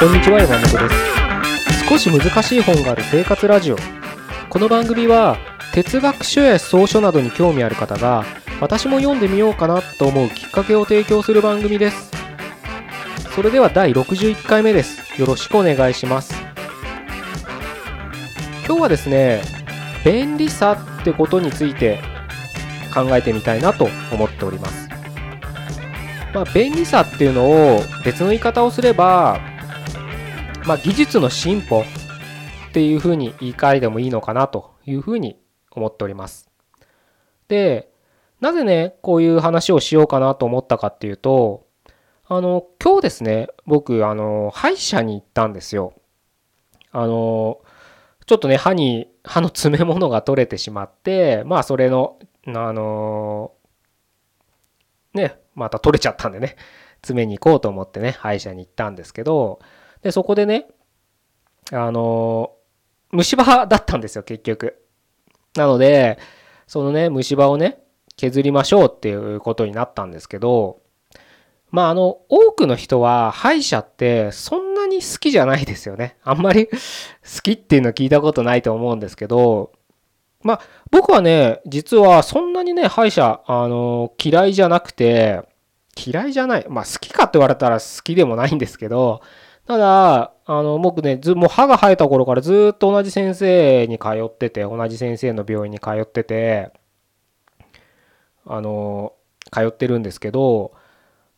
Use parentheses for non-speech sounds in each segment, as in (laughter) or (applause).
こんにちは山本です。少し難しい本がある生活ラジオ。この番組は哲学書や草書などに興味ある方が私も読んでみようかなと思うきっかけを提供する番組です。それでは第61回目です。よろしくお願いします。今日はですね便利さってことについて考えてみたいなと思っております。まあ、便利さっていうのを別の言い方をすれば、まあ、技術の進歩っていうふうに言い換えてもいいのかなというふうに思っております。で、なぜね、こういう話をしようかなと思ったかっていうと、あの、今日ですね、僕、あの、歯医者に行ったんですよ。あの、ちょっとね、歯に、歯の詰め物が取れてしまって、まあ、それの、あの、ね、また取れちゃったんでね、詰めに行こうと思ってね、歯医者に行ったんですけど、で、そこでね、あの、虫歯だったんですよ、結局。なので、そのね、虫歯をね、削りましょうっていうことになったんですけど、まあ、あの、多くの人は歯医者ってそんなに好きじゃないですよね。あんまり (laughs) 好きっていうの聞いたことないと思うんですけど、まあ、僕はね、実はそんなにね、歯医者、あの、嫌いじゃなくて、嫌いじゃない。まあ、好きかって言われたら好きでもないんですけど、ただ、あの、僕ね、ず、もう歯が生えた頃からずっと同じ先生に通ってて、同じ先生の病院に通ってて、あの、通ってるんですけど、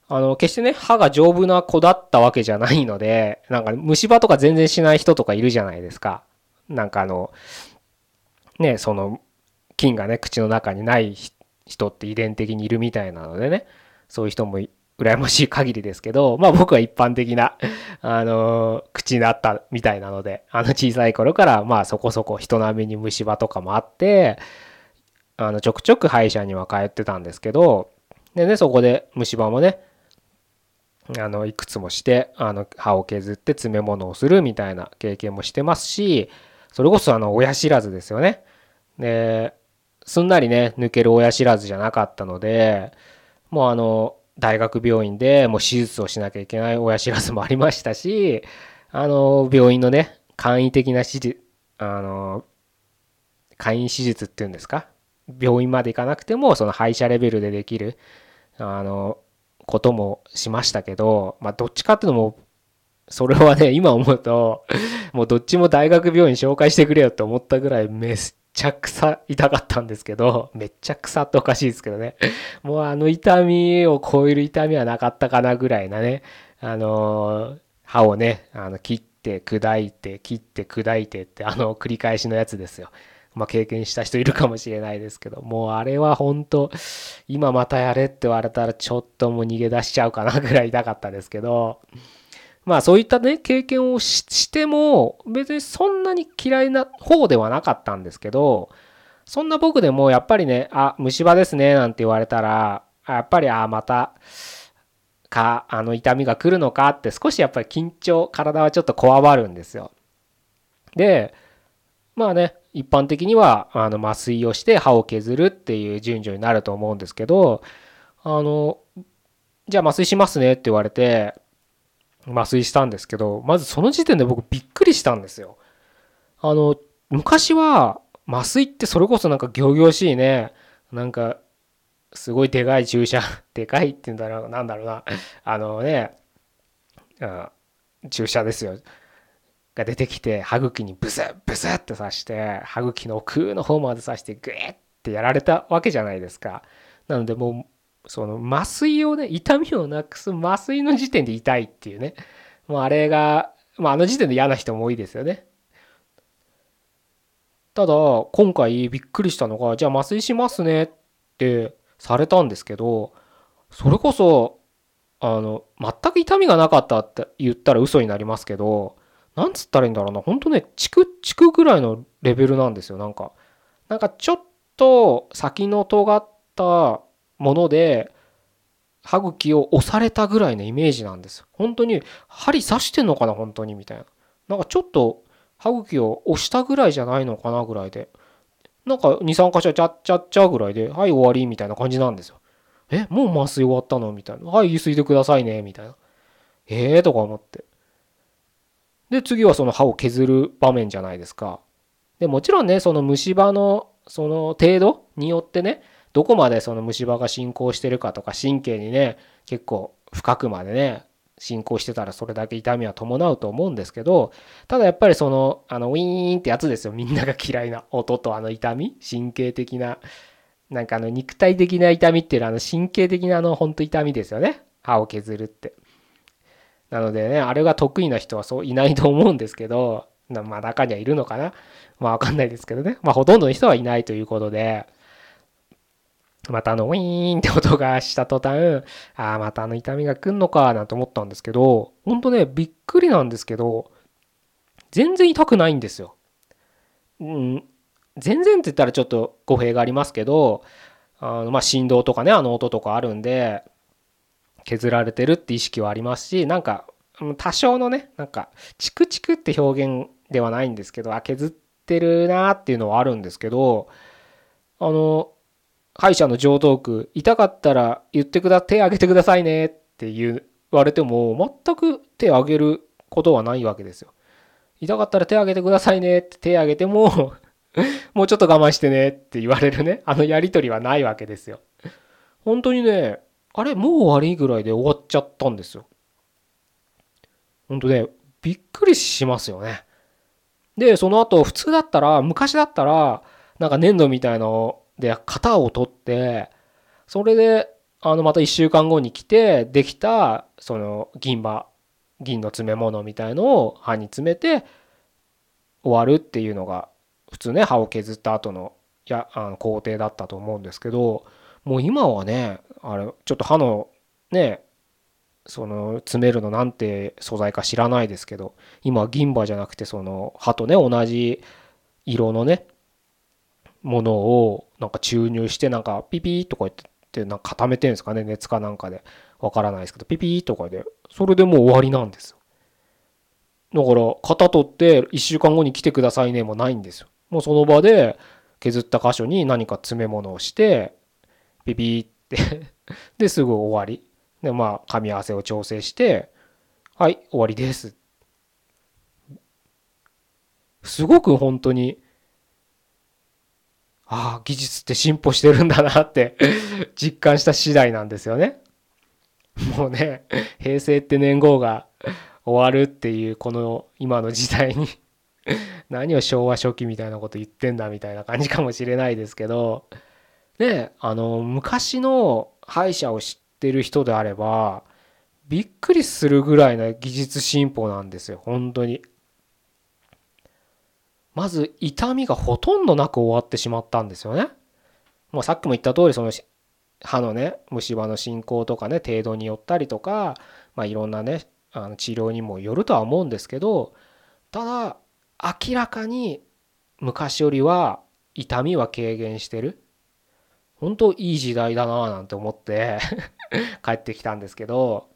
あの、決してね、歯が丈夫な子だったわけじゃないので、なんか虫歯とか全然しない人とかいるじゃないですか。なんかあの、ね、その菌がね口の中にない人って遺伝的にいるみたいなのでねそういう人も羨ましい限りですけどまあ僕は一般的な (laughs) あの口だったみたいなのであの小さい頃からまあそこそこ人並みに虫歯とかもあってあのちょくちょく歯医者には通ってたんですけどでねそこで虫歯もねあのいくつもしてあの歯を削って詰め物をするみたいな経験もしてますしそれこそあの親知らずですよね。で、すんなりね、抜ける親知らずじゃなかったので、もうあの、大学病院でもう手術をしなきゃいけない親知らずもありましたし、あの、病院のね、簡易的な手術、あの、簡易手術っていうんですか？病院まで行かなくても、その歯医者レベルでできる、あの、こともしましたけど、まあ、どっちかっていうのも、それはね、今思うと、もうどっちも大学病院紹介してくれよって思ったぐらいめっちゃくさ痛かったんですけど、(laughs) めっちゃ草っておかしいですけどね。(laughs) もうあの痛みを超える痛みはなかったかなぐらいなね、あの、歯をね、あの切って砕いて、切って砕いてって、あの繰り返しのやつですよ。まあ、経験した人いるかもしれないですけど、もうあれは本当今またやれって言われたらちょっともう逃げ出しちゃうかなぐらい痛かったですけど、まあそういったね、経験をしても、別にそんなに嫌いな方ではなかったんですけど、そんな僕でもやっぱりね、あ、虫歯ですね、なんて言われたら、やっぱり、あ、また、か、あの痛みが来るのかって少しやっぱり緊張、体はちょっとこわばるんですよ。で、まあね、一般的にはあの麻酔をして歯を削るっていう順序になると思うんですけど、あの、じゃあ麻酔しますねって言われて、麻酔したんですけど、まずその時点で僕びっくりしたんですよ。あの、昔は麻酔ってそれこそなんか仰々しいね、なんかすごいでかい注射、(laughs) でかいって言うんだろう、なんだろうな、あのね、注射ですよ。が出てきて歯茎にブスッブスッって刺して歯茎の奥の方まで刺してグーってやられたわけじゃないですか。なのでもその麻酔をね、痛みをなくす麻酔の時点で痛いっていうね。もうあれが、まああの時点で嫌な人も多いですよね。ただ、今回びっくりしたのが、じゃあ麻酔しますねってされたんですけど、それこそ、あの、全く痛みがなかったって言ったら嘘になりますけど、なんつったらいいんだろうな、ほんとね、チクチクぐらいのレベルなんですよ、なんか。なんかちょっと先の尖ったもので歯茎を押されたぐらいのイメージなんです本当に針刺してんのかな本当にみたいな。なんかちょっと歯茎を押したぐらいじゃないのかなぐらいで。なんか23箇所ちゃっちゃっちゃぐらいではい終わりみたいな感じなんですよ。えもう麻酔終わったの？みたいな。はいゆすいでくださいねみたいな。ええー、とか思って。で次はその歯を削る場面じゃないですか。でもちろんねその虫歯のその程度によってねどこまでその虫歯が進行してるかとか神経にね結構深くまでね進行してたらそれだけ痛みは伴うと思うんですけどただやっぱりそのあのウィーンってやつですよ。みんなが嫌いな音とあの痛み。神経的ななんかあの肉体的な痛みっていうのはあの神経的なあの本当痛みですよね。歯を削るって。なのでねあれが得意な人はそういないと思うんですけどまあ中にはいるのかな。まあわかんないですけどね。まあほとんどの人はいないということで。またあのウィーンって音がした途端ああまたあの痛みが来んのかなんて思ったんですけどほんとねびっくりなんですけど全然痛くないんですよ。うん、全然って言ったらちょっと語弊がありますけどあのま振動とかねあの音とかあるんで削られてるって意識はありますしなんか多少のねなんかチクチクって表現ではないんですけどあ削ってるなっていうのはあるんですけどあの歯医者の上等句痛かったら言ってくだ手挙げてくださいねって言われても全く手挙げることはないわけですよ。痛かったら手挙げてくださいねって手挙げても (laughs) もうちょっと我慢してねって言われるねあのやり取りはないわけですよ。本当にねあれもう終わりぐらいで終わっちゃったんですよ。本当ねびっくりしますよね。でその後普通だったら昔だったらなんか粘土みたいなので型を取ってそれであのまた1週間後に来てできたその銀歯銀の詰め物みたいのを歯に詰めて終わるっていうのが普通ね歯を削った後のやあの工程だったと思うんですけどもう今はねあれちょっと歯のねその詰めるのなんて素材か知らないですけど今は銀歯じゃなくてその歯とね同じ色のねものをなんか注入してなんかピピーとか言ってなんか固めてるんですかね熱かなんかで。わからないですけどピピーとかで。それでもう終わりなんですよ。だから型取って1週間後に来てくださいねもないんですよ。もうその場で削った箇所に何か詰め物をしてピピーって。(laughs) ですぐ終わり。でまあ噛み合わせを調整してはい終わりです。すごく本当にああ、技術って進歩してるんだなって (laughs) 実感した次第なんですよね。もうね、平成って年号が終わるっていうこの今の時代に (laughs) 何を昭和初期みたいなこと言ってんだみたいな感じかもしれないですけど、ね、あの、昔の歯医者を知ってる人であれば、びっくりするぐらいの技術進歩なんですよ、本当に。まず痛みがほとんどなく終わってしまったんですよね。もうさっきも言った通りその歯のね虫歯の進行とかね程度によったりとか、まあ、いろんなねあの治療にもよるとは思うんですけどただ明らかに昔よりは痛みは軽減してる本当いい時代だなぁなんて思って (laughs) 帰ってきたんですけど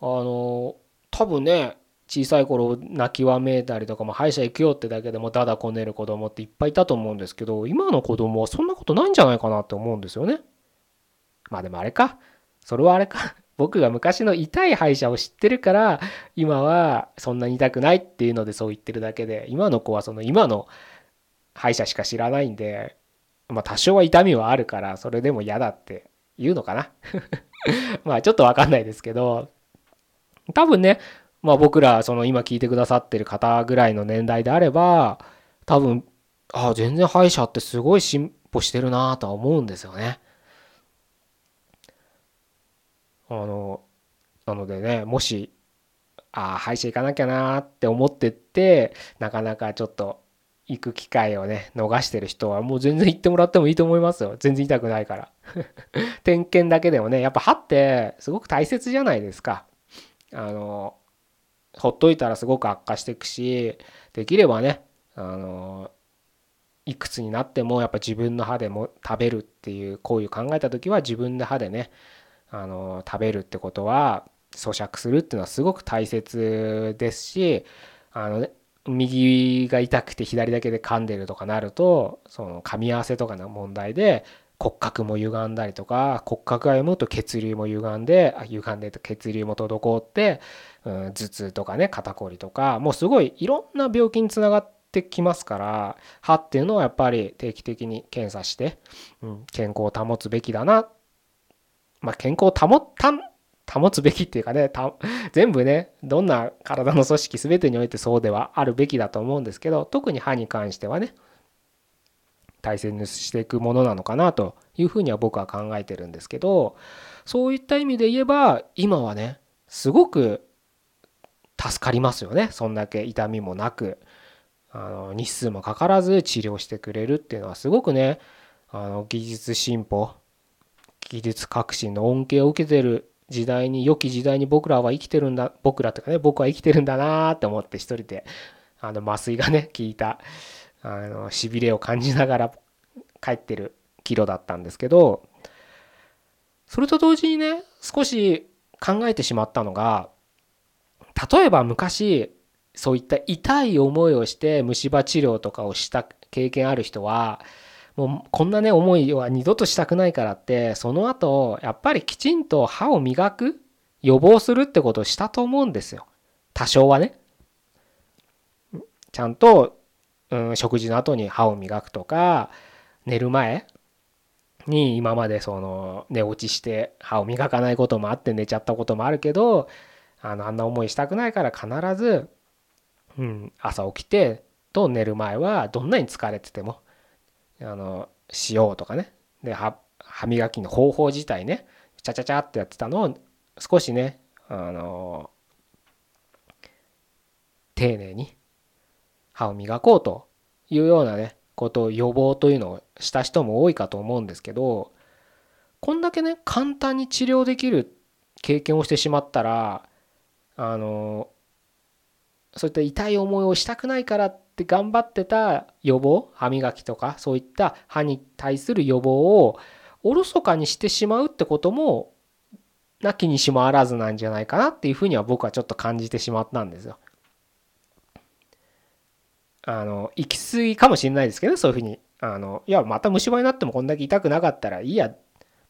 あの多分ね小さい頃泣きわめいたりとかも歯医者行くよってだけでもだだこねる子供っていっぱいいたと思うんですけど今の子供はそんなことないんじゃないかなって思うんですよね。まあでもあれか。それはあれか。(laughs) 僕が昔の痛い歯医者を知ってるから今はそんなに痛くないっていうのでそう言ってるだけで今の子はその今の歯医者しか知らないんでまあ多少は痛みはあるからそれでも嫌だって言うのかな。(laughs) まあちょっとわかんないですけど多分ねまあ僕らその今聞いてくださってる方ぐらいの年代であれば多分ああ全然歯医者ってすごい進歩してるなとは思うんですよね。あのなのでねもしああ歯医者行かなきゃなって思ってってなかなかちょっと行く機会をね逃してる人はもう全然行ってもらってもいいと思いますよ。全然痛くないから。(laughs) 点検だけでもねやっぱ歯ってすごく大切じゃないですか。あのほっといたらすごく悪化していくしできればねあのいくつになってもやっぱ自分の歯でも食べるっていうこういう考えた時は自分で歯でねあの食べるってことは咀嚼するっていうのはすごく大切ですしあの、ね、右が痛くて左だけで噛んでるとかなるとその噛み合わせとかの問題で骨格も歪んだりとか骨格が読むと血流も歪んであ歪んで血流も滞って、うん、頭痛とかね肩こりとかもうすごいいろんな病気につながってきますから歯っていうのはやっぱり定期的に検査して、うん、健康を保つべきだな。まあ健康を保った保つべきっていうかね (laughs) 全部ねどんな体の組織全てにおいてそうではあるべきだと思うんですけど特に歯に関してはね大切にしていくものなのかなというふうには僕は考えてるんですけどそういった意味で言えば今はねすごく助かりますよね。そんだけ痛みもなく。あの日数もかからず治療してくれるっていうのはすごくねあの技術進歩技術革新の恩恵を受けてる時代に良き時代に僕らは生きてるんだ僕らとかね僕は生きてるんだなって思って一人であの麻酔がね効いたあのしびれを感じながら帰ってるキロだったんですけどそれと同時にね少し考えてしまったのが例えば昔そういった痛い思いをして虫歯治療とかをした経験ある人はもうこんなね思いは二度としたくないからってその後やっぱりきちんと歯を磨く予防するってことをしたと思うんですよ。多少はね。ちゃんとうん、食事の後に歯を磨くとか寝る前に今までその寝落ちして歯を磨かないこともあって寝ちゃったこともあるけどあのあんな思いしたくないから必ず、うん、朝起きてと寝る前はどんなに疲れててもあのしようとかね。で歯磨きの方法自体ねちゃちゃちゃってやってたのを少しねあの丁寧に歯を磨こうというようなねことを予防というのをした人も多いかと思うんですけどこんだけね簡単に治療できる経験をしてしまったらあのそういった痛い思いをしたくないからって頑張ってた予防歯磨きとかそういった歯に対する予防をおろそかにしてしまうってこともなきにしもあらずなんじゃないかなっていうふうには僕はちょっと感じてしまったんですよ。あの行き過ぎかもしれないですけどそういうふうにあのいやまた虫歯になってもこんだけ痛くなかったらいいや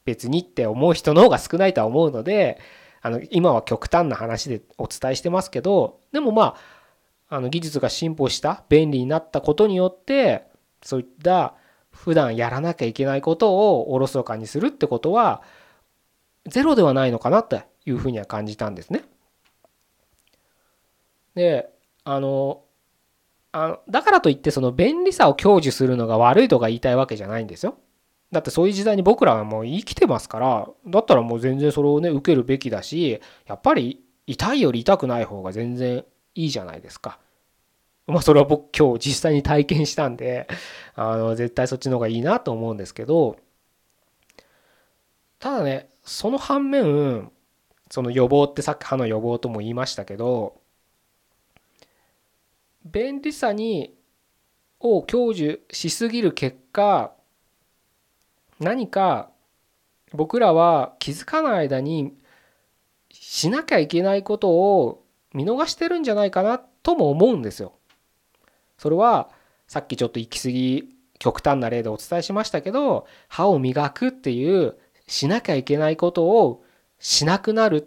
別にって思う人の方が少ないとは思うのであの今は極端な話でお伝えしてますけどでもまああの技術が進歩した便利になったことによってそういった普段やらなきゃいけないことをおろそかにするってことはゼロではないのかなというふうには感じたんですね。であのあのだからといってその便利さを享受するのが悪いとか言いたいわけじゃないんですよ。だってそういう時代に僕らはもう生きてますからだったらもう全然それをね受けるべきだしやっぱり痛いより痛くない方が全然いいじゃないですか。まあそれは僕今日実際に体験したんであの絶対そっちの方がいいなと思うんですけどただねその反面その予防ってさっき歯の予防とも言いましたけど便利さにを享受しすぎる結果何か僕らは気づかない間にしなきゃいけないことを見逃してるんじゃないかなとも思うんですよ。それはさっきちょっと行き過ぎ極端な例でお伝えしましたけど歯を磨くっていうしなきゃいけないことをしなくなるっ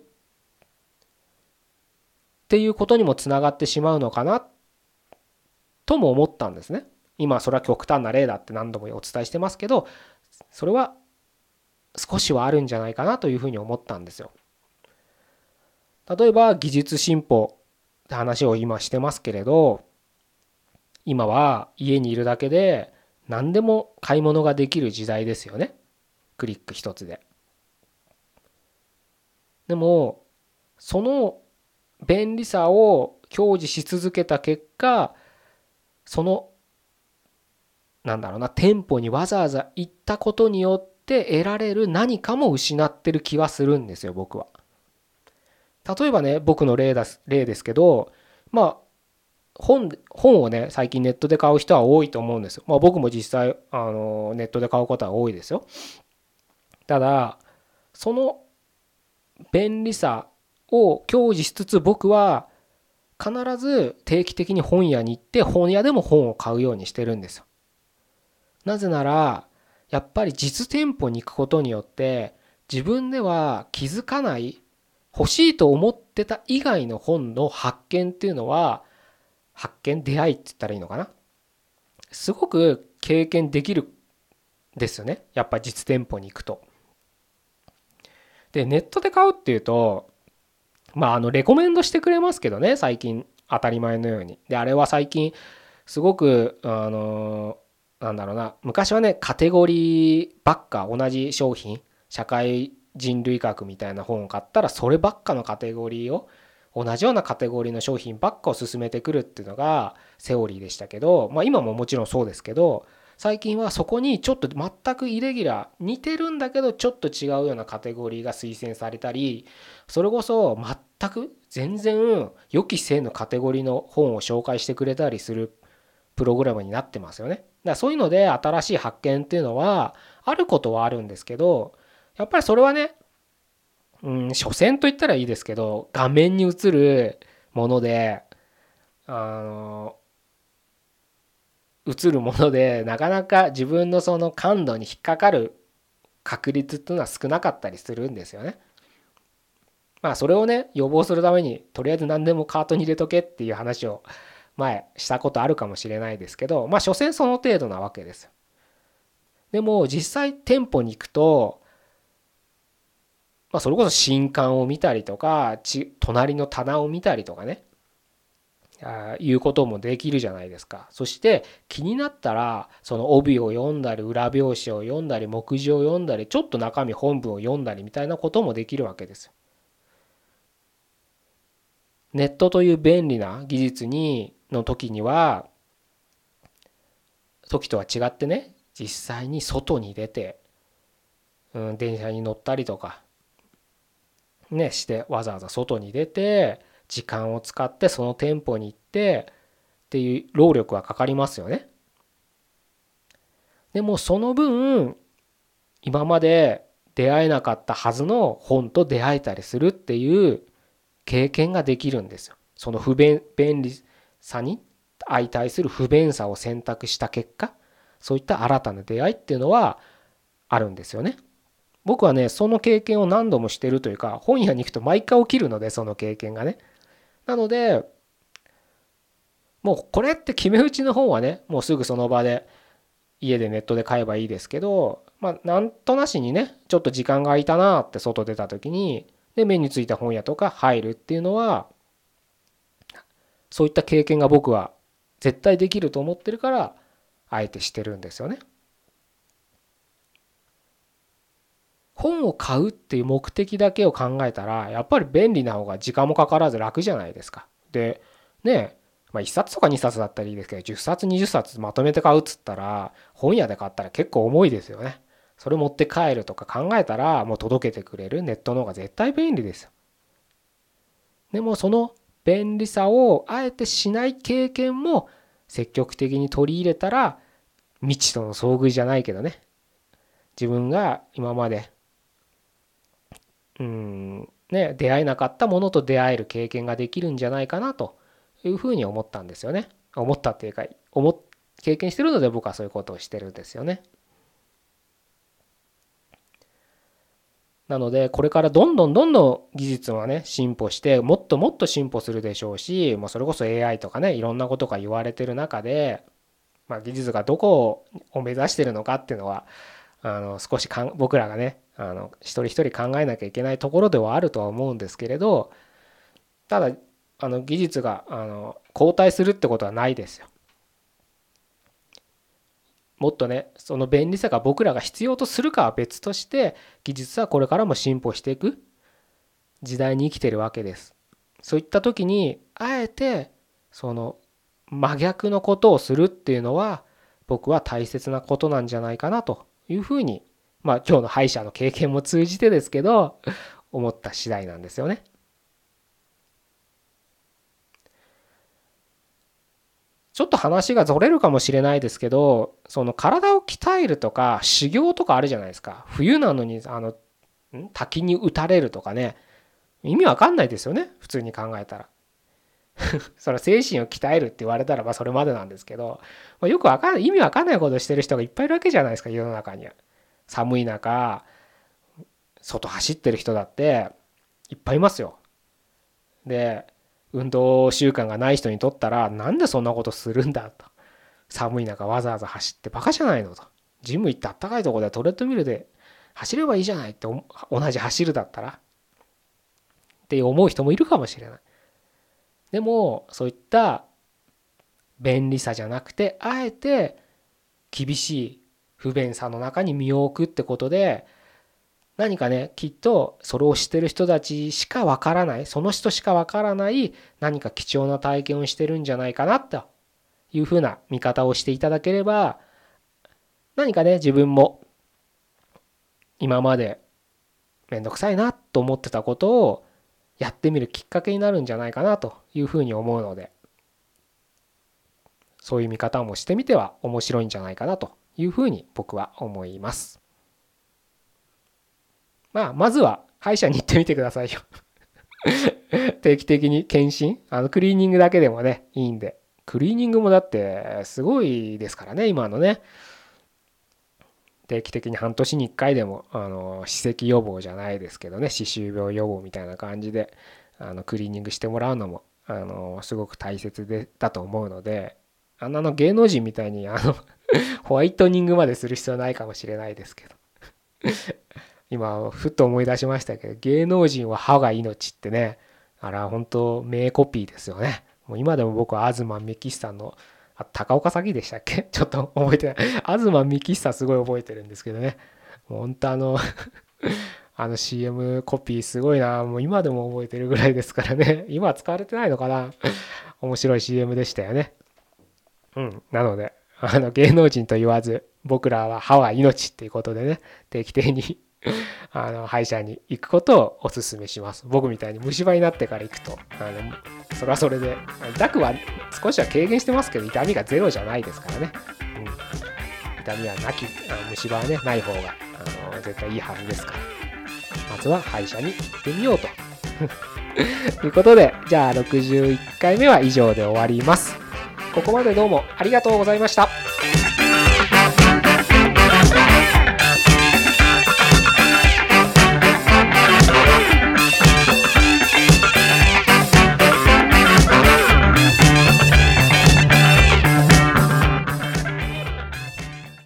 ていうことにもつながってしまうのかなとも思ったんですね。今それは極端な例だって何度もお伝えしてますけどそれは少しはあるんじゃないかなというふうに思ったんですよ。例えば技術進歩って話を今してますけれど今は家にいるだけで何でも買い物ができる時代ですよねクリック一つで。でもその便利さを享受し続けた結果そのなんだろうな店舗にわざわざ行ったことによって得られる何かも失ってる気はするんですよ僕は。例えばね僕の例だ例ですけどまあ本本をね最近ネットで買う人は多いと思うんですよ。まあ、僕も実際あのネットで買うことは多いですよ。ただその便利さを享受しつつ僕は必ず定期的に本屋に行って本屋でも本を買うようにしてるんですよ。なぜならやっぱり実店舗に行くことによって自分では気づかない欲しいと思ってた以外の本の発見っていうのは発見出会いって言ったらいいのかな？すごく経験できるですよねやっぱ実店舗に行くと。でネットで買うっていうとまああのレコメンドしてくれますけどね最近当たり前のように。であれは最近すごくあのなんだろうな昔はねカテゴリーばっか同じ商品社会人類学みたいな本を買ったらそればっかのカテゴリーを同じようなカテゴリーの商品ばっかを進めてくるっていうのがセオリーでしたけどまあ今ももちろんそうですけど最近はそこにちょっと全くイレギュラー似てるんだけどちょっと違うようなカテゴリーが推薦されたりそれこそ全く全然予期せぬカテゴリーの本を紹介してくれたりするプログラムになってますよね。だからそういうので新しい発見っていうのはあることはあるんですけどやっぱりそれはねうん所詮と言ったらいいですけど画面に映るものであの映るものでなかなか自分のその感度に引っかかる確率っていうのは少なかったりするんですよね。まあそれをね予防するためにとりあえず何でもカートに入れとけっていう話を前したことあるかもしれないですけどまあ所詮その程度なわけですよ。でも実際店舗に行くとまあそれこそ新刊を見たりとか隣の棚を見たりとかねいうこともできるじゃないですか。そして気になったらその帯を読んだり裏表紙を読んだり目次を読んだりちょっと中身本文を読んだりみたいなこともできるわけです。ネットという便利な技術にの時には時とは違ってね実際に外に出て、うん、電車に乗ったりとかねしてわざわざ外に出て時間を使ってその店舗に行ってっていう労力はかかりますよね。でもその分今まで出会えなかったはずの本と出会えたりするっていう経験ができるんですよ。その不便便利さに相対する不便さを選択した結果そういった新たな出会いっていうのはあるんですよね。僕はねその経験を何度もしてるというか本屋に行くと毎回起きるのでその経験がね。なのでもうこれって決め打ちの本はねもうすぐその場で家でネットで買えばいいですけどまあなんとなしにねちょっと時間が空いたなって外出た時にで目についた本屋とか入るっていうのはそういった経験が僕は絶対できると思ってるからあえてしてるんですよね。本を買うっていう目的だけを考えたらやっぱり便利な方が時間もかからず楽じゃないですか。でねまあ1冊とか2冊だったらいいですけど10冊20冊まとめて買うっつったら本屋で買ったら結構重いですよね。それ持って帰るとか考えたらもう届けてくれるネットの方が絶対便利ですよ。でもその便利さをあえてしない経験も積極的に取り入れたら未知との遭遇じゃないけどね自分が今までうんね出会えなかったものと出会える経験ができるんじゃないかなというふうに思ったんですよね。思ったっていうか思経験してるので僕はそういうことをしてるんですよね。なのでこれからどんどんどんどん技術はね進歩してもっともっと進歩するでしょうしもうそれこそ AI とかねいろんなことが言われてる中で、まあ、技術がどこを目指してるのかっていうのはあの少しかん僕らがねあの一人一人考えなきゃいけないところではあるとは思うんですけれどただあの技術があの後退するってことはないですよ。もっとねその便利さが僕らが必要とするかは別として技術はこれからも進歩していく時代に生きてるわけです。そういった時にあえてその真逆のことをするっていうのは僕は大切なことなんじゃないかなというふうにまあ今日の歯医者の経験も通じてですけど思った次第なんですよね。ちょっと話がずれるかもしれないですけどその体を鍛えるとか修行とかあるじゃないですか。冬なのにあの滝に打たれるとかね。意味わかんないですよね。普通に考えたら。(laughs) それは精神を鍛えるって言われたらまあそれまでなんですけど、まあ、よくわかんない意味わかんないことしてる人がいっぱいいるわけじゃないですか世の中には。寒い中外走ってる人だっていっぱいいますよ。で運動習慣がない人にとったらなんでそんなことするんだと寒い中わざわざ走ってバカじゃないのとジム行ってあったかいとこでトレッドミルで走ればいいじゃないって同じ走るだったらって思う人もいるかもしれない。でもそういった便利さじゃなくてあえて厳しい不便さの中に身を置くってことで何かねきっとそれを知ってる人たちしかわからないその人しかわからない何か貴重な体験をしてるんじゃないかなというふうな見方をしていただければ何かね自分も今までめんどくさいなと思ってたことをやってみるきっかけになるんじゃないかなというふうに思うのでそういう見方もしてみては面白いんじゃないかなというふうに僕は思います。まあ、まずは歯医者に行ってみてくださいよ (laughs) 定期的に検診、あのクリーニングだけでもね、いいんで。クリーニングもだってすごいですからね、今のね。定期的に半年に1回でも、あの、歯石予防じゃないですけどね、歯周病予防みたいな感じで、あの、クリーニングしてもらうのも、あの、すごく大切でだと思うので、あんなの芸能人みたいに、あの (laughs) ホワイトニングまでする必要ないかもしれないですけど (laughs) 今、ふっと思い出しましたけど、芸能人は歯が命ってね、あら、本当名コピーですよね。もう今でも僕は東幹久の、高岡早紀でしたっけ？(laughs) ちょっと覚えてない。東幹久すごい覚えてるんですけどね。もう本当あの (laughs) あの CM コピーすごいな。もう今でも覚えてるぐらいですからね。今は使われてないのかな？面白い CM でしたよね。うん。なので、あの芸能人と言わず、僕らは歯は命っていうことでね、定期的に (laughs) あの歯医者に行くことをお勧めします。僕みたいに虫歯になってから行くと、あのそれはそれで、痛くは少しは軽減してますけど、痛みがゼロじゃないですからね。うん、痛みはなき、あの虫歯はね、ない方があの絶対いいはずですから。まずは歯医者に行ってみようと。(laughs) ということで、じゃあ61回目は以上で終わります。ここまでどうもありがとうございました。